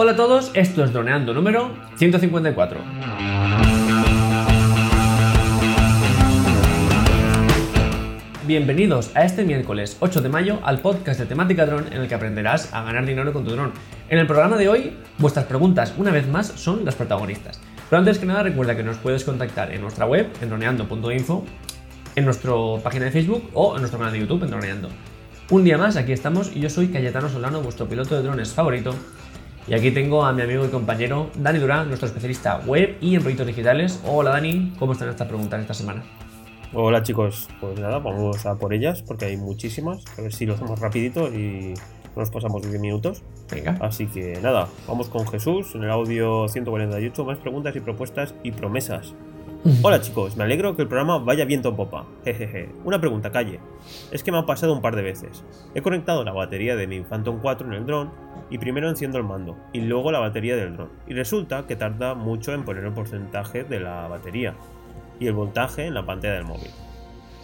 Hola a todos, esto es Droneando número 154. Bienvenidos a este miércoles 8 de mayo al podcast de temática dron en el que aprenderás a ganar dinero con tu dron. En el programa de hoy, vuestras preguntas una vez más son las protagonistas. Pero antes que nada recuerda que nos puedes contactar en nuestra web, en droneando.info, en nuestra página de Facebook o en nuestro canal de YouTube, en Droneando. Un día más, aquí estamos y yo soy Cayetano Solano, vuestro piloto de drones favorito. Y aquí tengo a mi amigo y compañero Dani Durán, nuestro especialista web y en proyectos digitales. Hola Dani, ¿cómo están estas preguntas esta semana? Hola chicos, pues nada, vamos a por ellas porque hay muchísimas. A ver si lo hacemos rapidito y nos pasamos 10 minutos. Venga. Así que nada, vamos con Jesús en el audio 148, más preguntas y propuestas y promesas. Hola chicos, me alegro que el programa vaya viento en popa. Jejeje. Una pregunta, calle. Es que me ha pasado un par de veces. He conectado la batería de mi Phantom 4 en el dron y primero enciendo el mando y luego la batería del dron. Y resulta que tarda mucho en poner el porcentaje de la batería y el voltaje en la pantalla del móvil.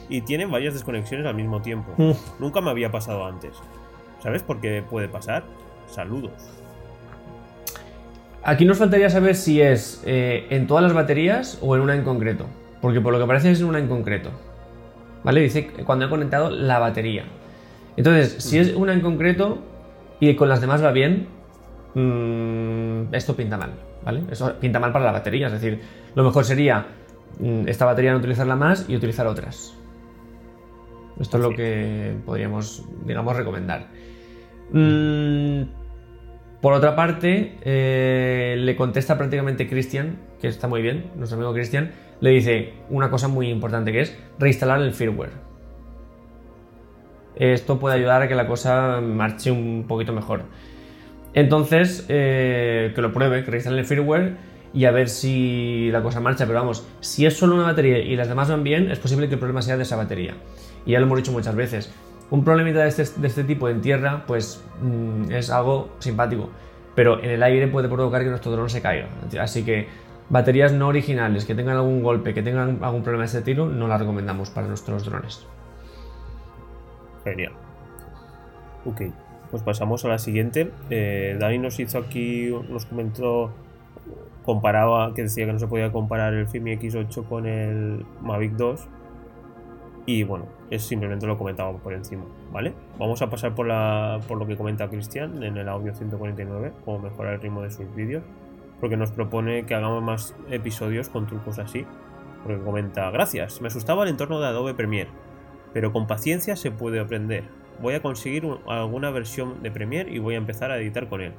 Y tienen varias desconexiones al mismo tiempo. Nunca me había pasado antes. ¿Sabes por qué puede pasar? Saludos. Aquí nos faltaría saber si es eh, en todas las baterías o en una en concreto. Porque por lo que parece es en una en concreto. ¿Vale? Dice cuando he conectado la batería. Entonces, si es una en concreto y con las demás va bien, mm, esto pinta mal. ¿Vale? Eso pinta mal para la batería. Es decir, lo mejor sería mm, esta batería no utilizarla más y utilizar otras. Esto es lo que podríamos, digamos, recomendar. Mm, por otra parte, eh, le contesta prácticamente Cristian, que está muy bien, nuestro amigo Cristian, le dice una cosa muy importante que es reinstalar el firmware. Esto puede ayudar a que la cosa marche un poquito mejor. Entonces, eh, que lo pruebe, que reinstale el firmware y a ver si la cosa marcha. Pero vamos, si es solo una batería y las demás van bien, es posible que el problema sea de esa batería. Y ya lo hemos dicho muchas veces. Un problemita de este, de este tipo en tierra, pues mm, es algo simpático. Pero en el aire puede provocar que nuestro dron se caiga. Así que baterías no originales que tengan algún golpe, que tengan algún problema de este tiro, no las recomendamos para nuestros drones. Genial. Ok, pues pasamos a la siguiente. Eh, Dani nos hizo aquí, nos comentó, comparaba, que decía que no se podía comparar el Fimi X8 con el Mavic 2. Y bueno, es simplemente lo comentaba por encima, ¿vale? Vamos a pasar por, la, por lo que comenta Cristian en el audio 149, cómo mejorar el ritmo de sus vídeos, porque nos propone que hagamos más episodios con trucos así. Porque comenta, gracias, me asustaba el entorno de Adobe Premiere, pero con paciencia se puede aprender. Voy a conseguir alguna versión de Premiere y voy a empezar a editar con él.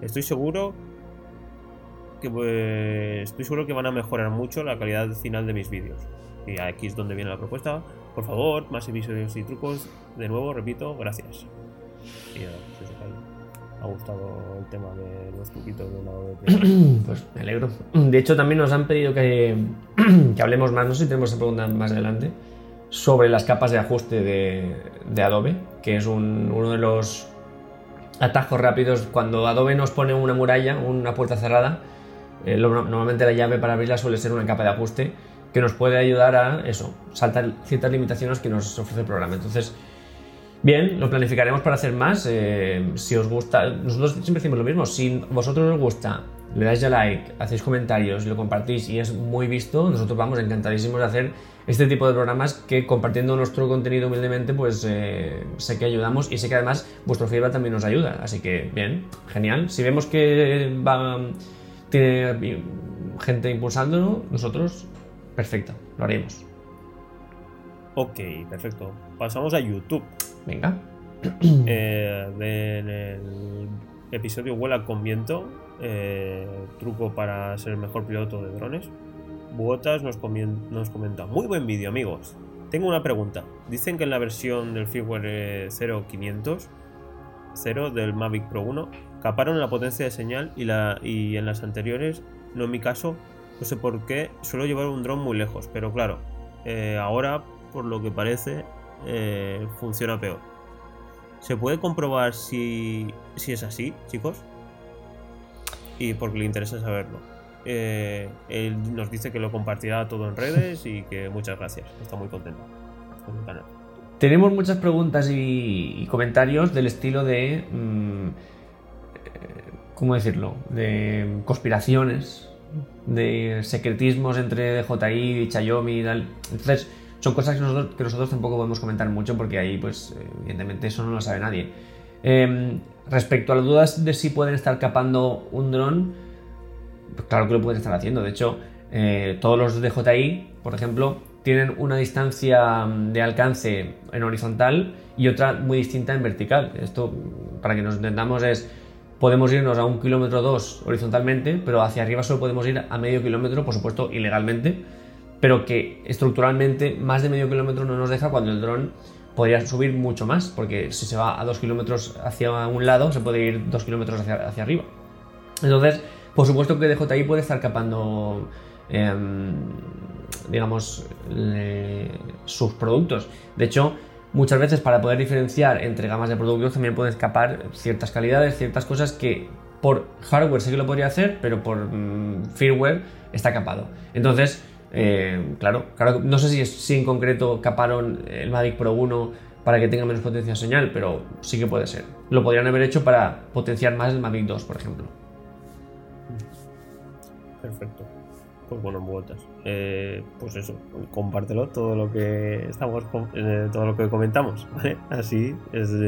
Estoy seguro que pues, estoy seguro que van a mejorar mucho la calidad final de mis vídeos. Y aquí es donde viene la propuesta. Por favor, más episodios y trucos. De nuevo, repito, gracias. Y pues ha gustado el tema de los truquitos de lado de Pues me alegro. De hecho, también nos han pedido que, que hablemos más, no sé si tenemos esa pregunta más adelante, sobre las capas de ajuste de, Adobe, que es un, uno de los atajos rápidos. Cuando Adobe nos pone una muralla, una puerta cerrada, eh, normalmente la llave para abrirla suele ser una capa de ajuste que nos puede ayudar a eso, saltar ciertas limitaciones que nos ofrece el programa. Entonces, bien, lo planificaremos para hacer más. eh, si os gusta, nosotros siempre decimos lo mismo. Si vosotros os gusta, le dais ya like, hacéis comentarios, lo compartís y es muy visto, nosotros vamos encantadísimos de hacer este tipo de programas que compartiendo nuestro contenido humildemente, pues eh, sé que ayudamos y sé que además vuestro feedback también nos ayuda. Así que, bien, genial. Si vemos que va, tiene gente impulsándolo, nosotros perfecto, lo haremos. Ok, perfecto. Pasamos a YouTube. Venga. Eh, de- en el episodio Vuela con viento, eh, truco para ser el mejor piloto de drones. Buotas nos, comien- nos comenta, muy buen vídeo amigos. Tengo una pregunta. Dicen que en la versión del firmware eh, 0500 0 del Mavic Pro 1 caparon la potencia de señal y, la, y en las anteriores, no en mi caso, no sé por qué, suelo llevar un dron muy lejos, pero claro, eh, ahora por lo que parece eh, funciona peor. ¿Se puede comprobar si, si es así, chicos? Y porque le interesa saberlo. Eh, él nos dice que lo compartirá todo en redes y que muchas gracias. Está muy contento con el canal. Tenemos muchas preguntas y, comentarios del estilo de mm, eh, ¿cómo decirlo? De conspiraciones, de secretismos entre DJI y Xiaomi y tal. Entonces, son cosas que nosotros, tampoco podemos comentar mucho porque ahí, pues, evidentemente eso no lo sabe nadie. Em, respecto a las dudas de si pueden estar capando un dron, pues claro que lo pueden estar haciendo. De hecho, eh, todos los DJI, por ejemplo, tienen una distancia mm, de alcance en horizontal y otra muy distinta en vertical. Esto, para que nos entendamos, es podemos irnos a un kilómetro dos horizontalmente, pero hacia arriba solo podemos ir a medio kilómetro, por supuesto, ilegalmente, pero que estructuralmente más de medio kilómetro no nos deja cuando el dron podría subir mucho más, porque si se va a dos kilómetros hacia un lado, se puede ir dos kilómetros hacia, hacia arriba. Entonces, por supuesto que DJI puede estar capando em, digamos, sus productos. De hecho, muchas veces para poder diferenciar entre gamas de productos también pueden escapar ciertas calidades, ciertas cosas que por hardware sí que lo podría hacer, pero por mm, firmware está capado. Entonces, eh, claro, claro, no sé si, si en concreto caparon el Mavic Pro 1 para que tenga menos potencia de señal, pero sí que puede ser. Lo podrían haber hecho para potenciar más el Mavic 2, por ejemplo. Perfecto pues bueno, vueltas. Eh, pues eso, compártelo todo lo que estamos eh, todo lo que comentamos. Así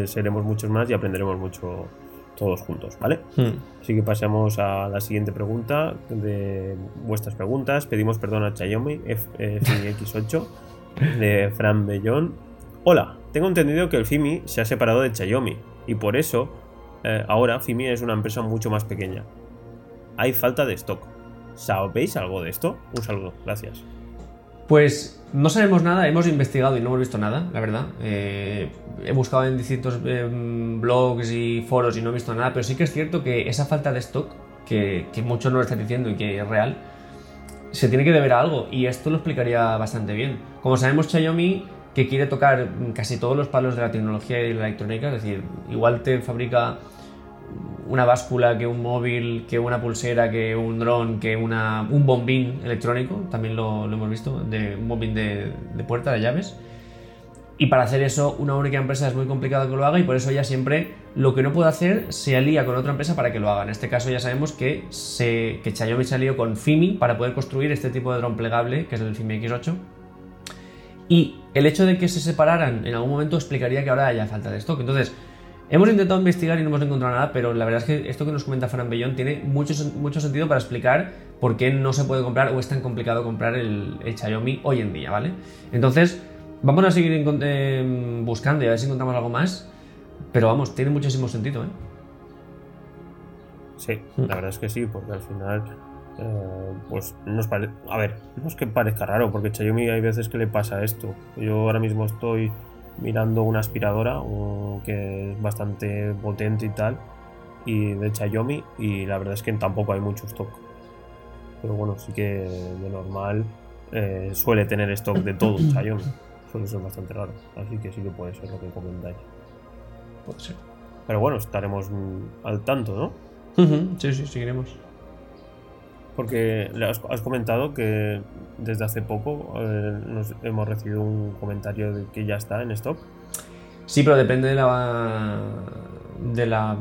seremos muchos más y aprenderemos mucho todos juntos, ¿vale? Hmm. Así que pasemos a la siguiente pregunta de vuestras preguntas. Pedimos perdón a Xiaomi FX8 de Fran Bellón. Hola, tengo entendido que el FIMI se ha separado de Xiaomi y por eso eh, ahora FIMI es una empresa mucho más pequeña. Hay falta de stock. ¿Sabéis algo de esto? Un saludo, gracias. Pues no sabemos nada, hemos investigado y no hemos visto nada, la verdad. Eh, he buscado en distintos em, blogs y foros y no he visto nada, pero sí que es cierto que esa falta de stock, que, muchos no lo están diciendo y que es real, se tiene que deber a algo y esto lo explicaría bastante bien. Como sabemos, Xiaomi que quiere tocar casi todos los palos de la tecnología y la electrónica, es decir, igual te fabrica una báscula, que un móvil, que una pulsera, que un dron, que una, un bombín electrónico, también lo, hemos visto, de un bombín de, puerta, de llaves. Y para hacer eso, una única empresa es muy complicado que lo haga y por eso ya siempre lo que no puede hacer se alía con otra empresa para que lo haga. En este caso ya sabemos que, se, que Xiaomi se alió con FIMI para poder construir este tipo de dron plegable, que es el FIMI X8. Y el hecho de que se separaran en algún momento explicaría que ahora haya falta de stock. Entonces, Hemos intentado investigar y no hemos encontrado nada, pero la verdad es que esto que nos comenta Fran Bellón tiene mucho, mucho sentido para explicar por qué no se puede comprar o es tan complicado comprar el, Xiaomi hoy en día, ¿vale? Entonces, vamos a seguir em, buscando y a ver si encontramos algo más, pero vamos, tiene muchísimo sentido, ¿eh? Sí, mm. la verdad es que sí, porque al final, eh, pues nos parece. A ver, no es que parezca raro, porque Xiaomi hay veces que le pasa esto. Yo ahora mismo estoy mirando una aspiradora que es bastante potente y tal, y de Xiaomi, y la verdad es que tampoco hay mucho stock. Pero bueno, sí que de normal eh, suele tener stock de todo Xiaomi. Suele ser bastante raro, así que sí que puede ser lo que comentáis. Puede ser. Pero bueno, estaremos al tanto, ¿no? Sí, sí, seguiremos. Porque has, comentado que desde hace poco eh, nos hemos recibido un comentario de que ya está en stock. Sí, pero depende de la, de la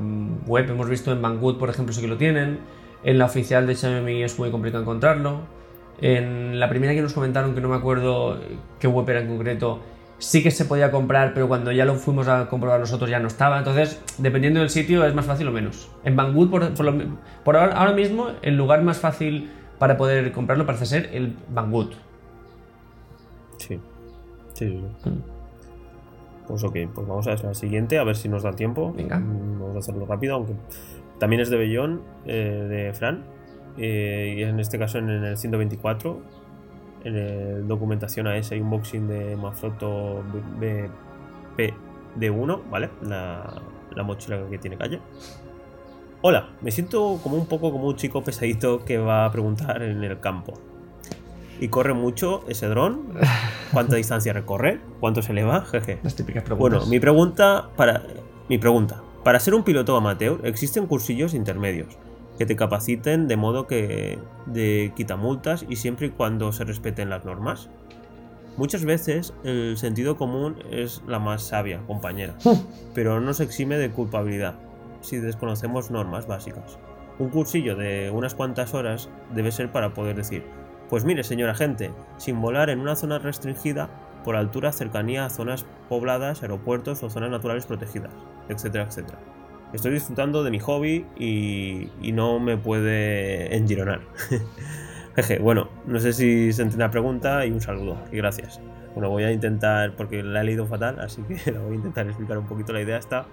web. Hemos visto en Banggood, por ejemplo, sí que lo tienen. En la oficial de Xiaomi es muy complicado encontrarlo. En la primera que nos comentaron, que no me acuerdo qué web era en concreto, sí que se podía comprar, pero cuando ya lo fuimos a comprobar nosotros ya no estaba. Entonces, dependiendo del sitio, es más fácil o menos. En Banggood, por, ahora, mismo, el lugar más fácil para poder comprarlo parece ser el Banggood. Sí. Sí. Mm. Pues ok, pues vamos a la siguiente, a ver si nos da tiempo. Venga. Mm, vamos a hacerlo rápido, aunque también es de Bellón, eh, de Fran. Eh, y en este caso en el 124 en el documentación a ese unboxing de Mafroto BPD1, ¿vale? La, la mochila que tiene calle. Hola, me siento como un poco como un chico pesadito que va a preguntar en el campo. ¿Y corre mucho ese dron? ¿Cuánta distancia recorre? ¿Cuánto se eleva? Jeje. Las típicas preguntas. Bueno, mi pregunta para mi pregunta. Para ser un piloto amateur existen cursillos intermedios que te capaciten de modo que de quita multas y siempre y cuando se respeten las normas. Muchas veces el sentido común es la más sabia, compañera, pero no se exime de culpabilidad si desconocemos normas básicas. Un cursillo de unas cuantas horas debe ser para poder decir, pues mire señor agente, sin volar en una zona restringida, por altura, cercanía a zonas pobladas, aeropuertos o zonas naturales protegidas, etcétera, etcétera. Estoy disfrutando de mi hobby y, no me puede engironar. Jeje, bueno, no sé si se entiende la pregunta y un saludo y gracias. Bueno, voy a intentar, porque la he leído fatal, así que la voy a intentar explicar un poquito. La idea está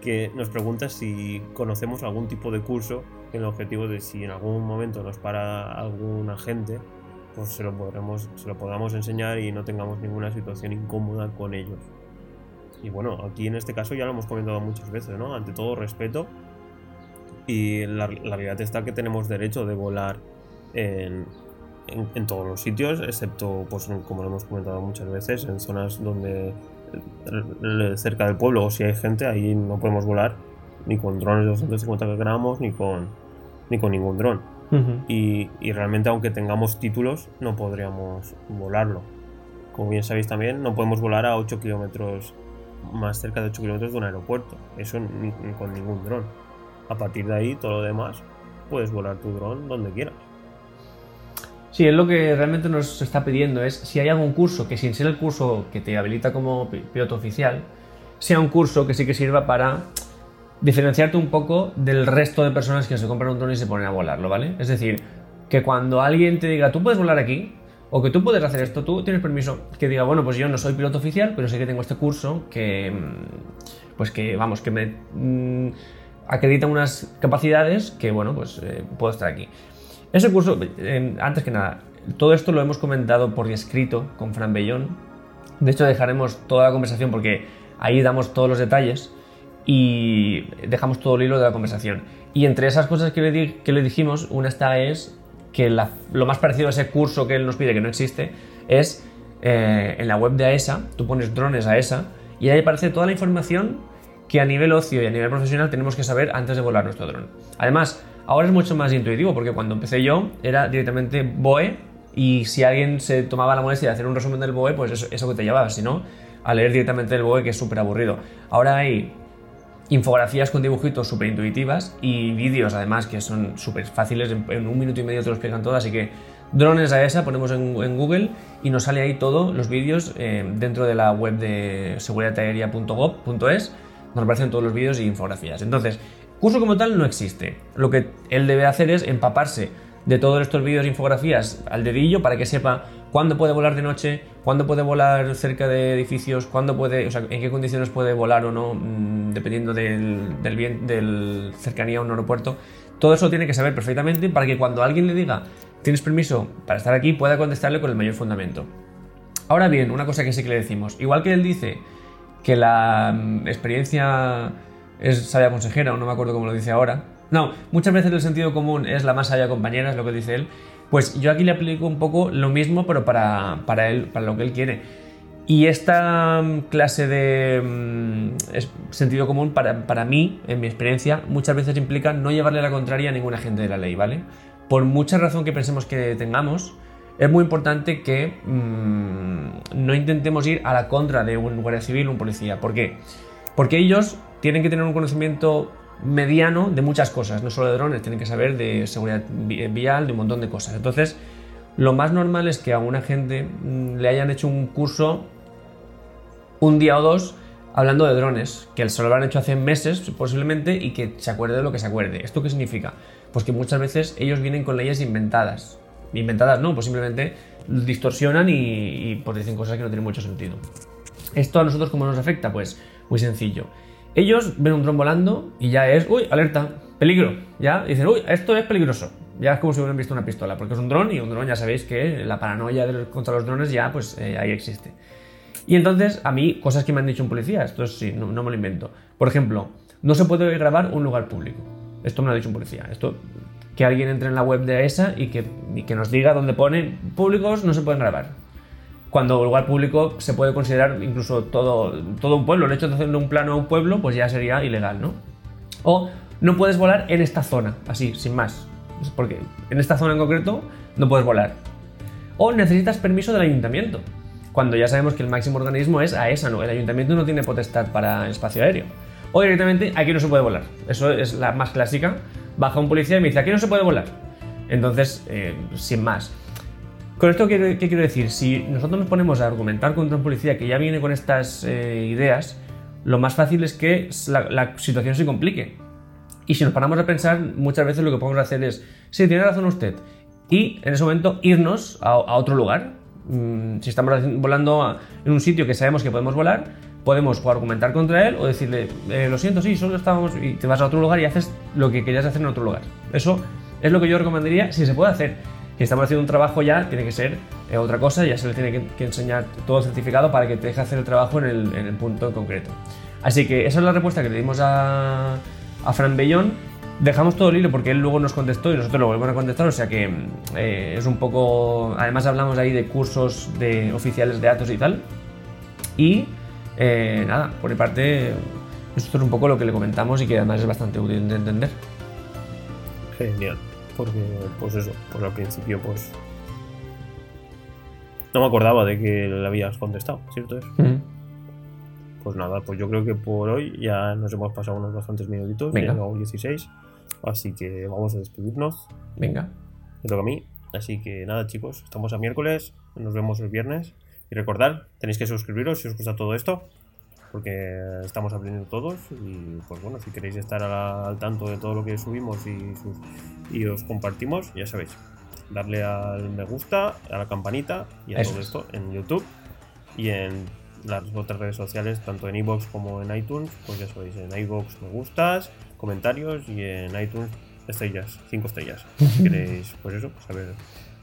que nos pregunta si conocemos algún tipo de curso en el objetivo de si en algún momento nos para algún agente, pues se lo, podremos, se lo podamos enseñar y no tengamos ninguna situación incómoda con ellos. Y bueno, aquí en este caso ya lo hemos comentado muchas veces, ¿no? Ante todo respeto. Y la, la realidad está que tenemos derecho de volar en, en, todos los sitios, excepto, pues como lo hemos comentado muchas veces, en zonas donde cerca del pueblo o si hay gente, ahí no podemos volar ni con drones de 250 gramos ni con, ni con ningún dron. y, y, realmente aunque tengamos títulos no podríamos volarlo. Como bien sabéis también, no podemos volar a 8 kilómetros más cerca de 8 kilómetros de un aeropuerto. Eso ni, con ningún dron. A partir de ahí, todo lo demás, puedes volar tu dron donde quieras. Sí, es lo que realmente nos está pidiendo es si hay algún curso que sin ser el curso que te habilita como piloto oficial, sea un curso que sí que sirva para diferenciarte un poco del resto de personas que se compran un dron y se ponen a volarlo, ¿vale? Es decir, que cuando alguien te diga, tú puedes volar aquí, o que tú puedes hacer esto, tú tienes permiso, que diga, bueno, pues yo no soy piloto oficial, pero sé que tengo este curso que, mm, pues que, vamos, que me mm, acredita unas capacidades que, bueno, pues eh, puedo estar aquí. Ese curso, antes que nada, todo esto lo hemos comentado por escrito con Fran Bellón. De hecho, dejaremos toda la conversación porque ahí damos todos los detalles y dejamos todo el hilo de la conversación. Y entre esas cosas que le, que le dijimos, una esta es que lo más parecido a ese curso que él nos pide, que no existe, es eh, en la web de AESA, tú pones drones AESA y ahí aparece toda la información que a nivel ocio y a nivel profesional tenemos que saber antes de volar nuestro dron. Además, Ahora es mucho más intuitivo porque cuando empecé yo era directamente BOE y si alguien se tomaba la molestia de hacer un resumen del BOE, pues eso, eso que te llevaba, si no, a leer directamente el BOE que es súper aburrido. Ahora hay infografías con dibujitos súper intuitivas y vídeos además que son súper fáciles, en, un minuto y medio te lo explican todo, así que drones a esa ponemos en, Google y nos sale ahí todo, los vídeos eh, dentro de la web de seguridadaérea.gov.es, nos aparecen todos los vídeos y infografías. Entonces, Curso como tal no existe. Lo que él debe hacer es empaparse de todos estos vídeos e infografías al dedillo para que sepa cuándo puede volar de noche, cuándo puede volar cerca de edificios, cuándo puede, o sea, en qué condiciones puede volar o no, mm, dependiendo del, del, bien, del cercanía a un aeropuerto. Todo eso tiene que saber perfectamente para que cuando alguien le diga tienes permiso para estar aquí, pueda contestarle con el mayor fundamento. Ahora bien, una cosa que sí que le decimos, igual que él dice que la mm, experiencia es sabia consejera, o no me acuerdo cómo lo dice ahora. No, muchas veces el sentido común es la más sabia compañera, es lo que dice él. Pues yo aquí le aplico un poco lo mismo, pero para, para él, para lo que él quiere. Y esta mm, clase de mm, sentido común, para, para, mí, en mi experiencia, muchas veces implica no llevarle la contraria a ningún agente de la ley, ¿vale? Por mucha razón que pensemos que tengamos, es muy importante que mm, no intentemos ir a la contra de un guardia civil o un policía. ¿Por qué? Porque ellos tienen que tener un conocimiento mediano de muchas cosas, no solo de drones, tienen que saber de seguridad vial, de un montón de cosas. Entonces, lo más normal es que a una gente mm, le hayan hecho un curso un día o dos hablando de drones, que se lo habrán hecho hace meses posiblemente y que se acuerde de lo que se acuerde. ¿Esto qué significa? Pues que muchas veces ellos vienen con leyes inventadas. Inventadas no, pues simplemente distorsionan y, y pues dicen cosas que no tienen mucho sentido. ¿Esto a nosotros cómo nos afecta? Pues muy sencillo. Ellos ven un dron volando y ya es, uy, alerta, peligro. Ya dicen, uy, esto es peligroso. Ya es como si hubieran visto una pistola, porque es un dron y un dron ya sabéis que la paranoia contra los drones ya pues eh, ahí existe. Y entonces a mí, cosas que me han dicho un policía, esto sí, no, me lo invento. Por ejemplo, no se puede grabar un lugar público. Esto me lo ha dicho un policía. Esto, que alguien entre en la web de ESA y que, y que nos diga dónde pone públicos no se pueden grabar cuando lugar público se puede considerar incluso todo, todo un pueblo. El hecho de hacerle un plano a un pueblo, pues ya sería ilegal, ¿no? O no puedes volar en esta zona, así, sin más. Porque en esta zona en concreto no puedes volar. O necesitas permiso del ayuntamiento, cuando ya sabemos que el máximo organismo es AESA, ¿no? El ayuntamiento no tiene potestad para el espacio aéreo. O directamente aquí no se puede volar. Eso es la más clásica, baja un policía y me dice, aquí no se puede volar. Entonces, eh, sin más. Con esto, ¿qué, qué quiero decir? Si nosotros nos ponemos a argumentar contra un policía que ya viene con estas eh, ideas, lo más fácil es que la, la situación se complique. Y si nos paramos a pensar, muchas veces lo que podemos hacer es, sí, tiene razón usted, y en ese momento irnos a, a otro lugar. Mm, si estamos volando a- en un sitio que sabemos que podemos volar, podemos o argumentar contra él o decirle, eh, lo siento, sí, solo estábamos, y te vas a otro lugar y haces lo que querías hacer en otro lugar. Eso es lo que yo recomendaría si se puede hacer. Si estamos haciendo un trabajo ya, tiene que ser eh, otra cosa, ya se le tiene que, que enseñar todo certificado para que te deje hacer el trabajo en el, el punto en concreto. Así que esa es la respuesta que le dimos a, Fran Bellón. Dejamos todo el hilo porque él luego nos contestó y nosotros lo volvemos a contestar, o sea que eh, es un poco... Además hablamos ahí de cursos de oficiales de datos y tal. Y eh, nada, por mi parte, esto es un poco lo que le comentamos y que además es bastante útil de entender. Genial. Porque, pues eso, pues al principio, pues. No me acordaba de que le habías contestado, ¿cierto es? Pues nada, pues yo creo que por hoy ya nos hemos pasado unos bastantes minutitos, Venga. ya llevamos 16. Así que vamos a despedirnos. Venga. Me toca a mí. Así que nada, chicos, estamos a miércoles, nos vemos el viernes. Y recordad, tenéis que suscribiros si os gusta todo esto, porque estamos aprendiendo todos. Y pues bueno, si queréis estar al tanto de todo lo que subimos y, sus- y os compartimos, ya sabéis, darle al me gusta, a la campanita y a Eso todo es. esto en YouTube y en las otras redes sociales, tanto en iVoox como en iTunes, pues ya sabéis, en iVoox me gustas, comentarios y en iTunes estrellas, 5 estrellas. Si queréis, pues eso, saber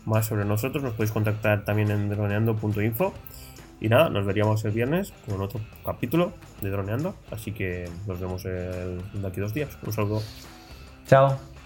más sobre nosotros, nos podéis contactar también en droneando.info. Y nada, nos veríamos el viernes con otro capítulo de Droneando. Así que nos vemos de aquí dos días. Un saludo. Chao.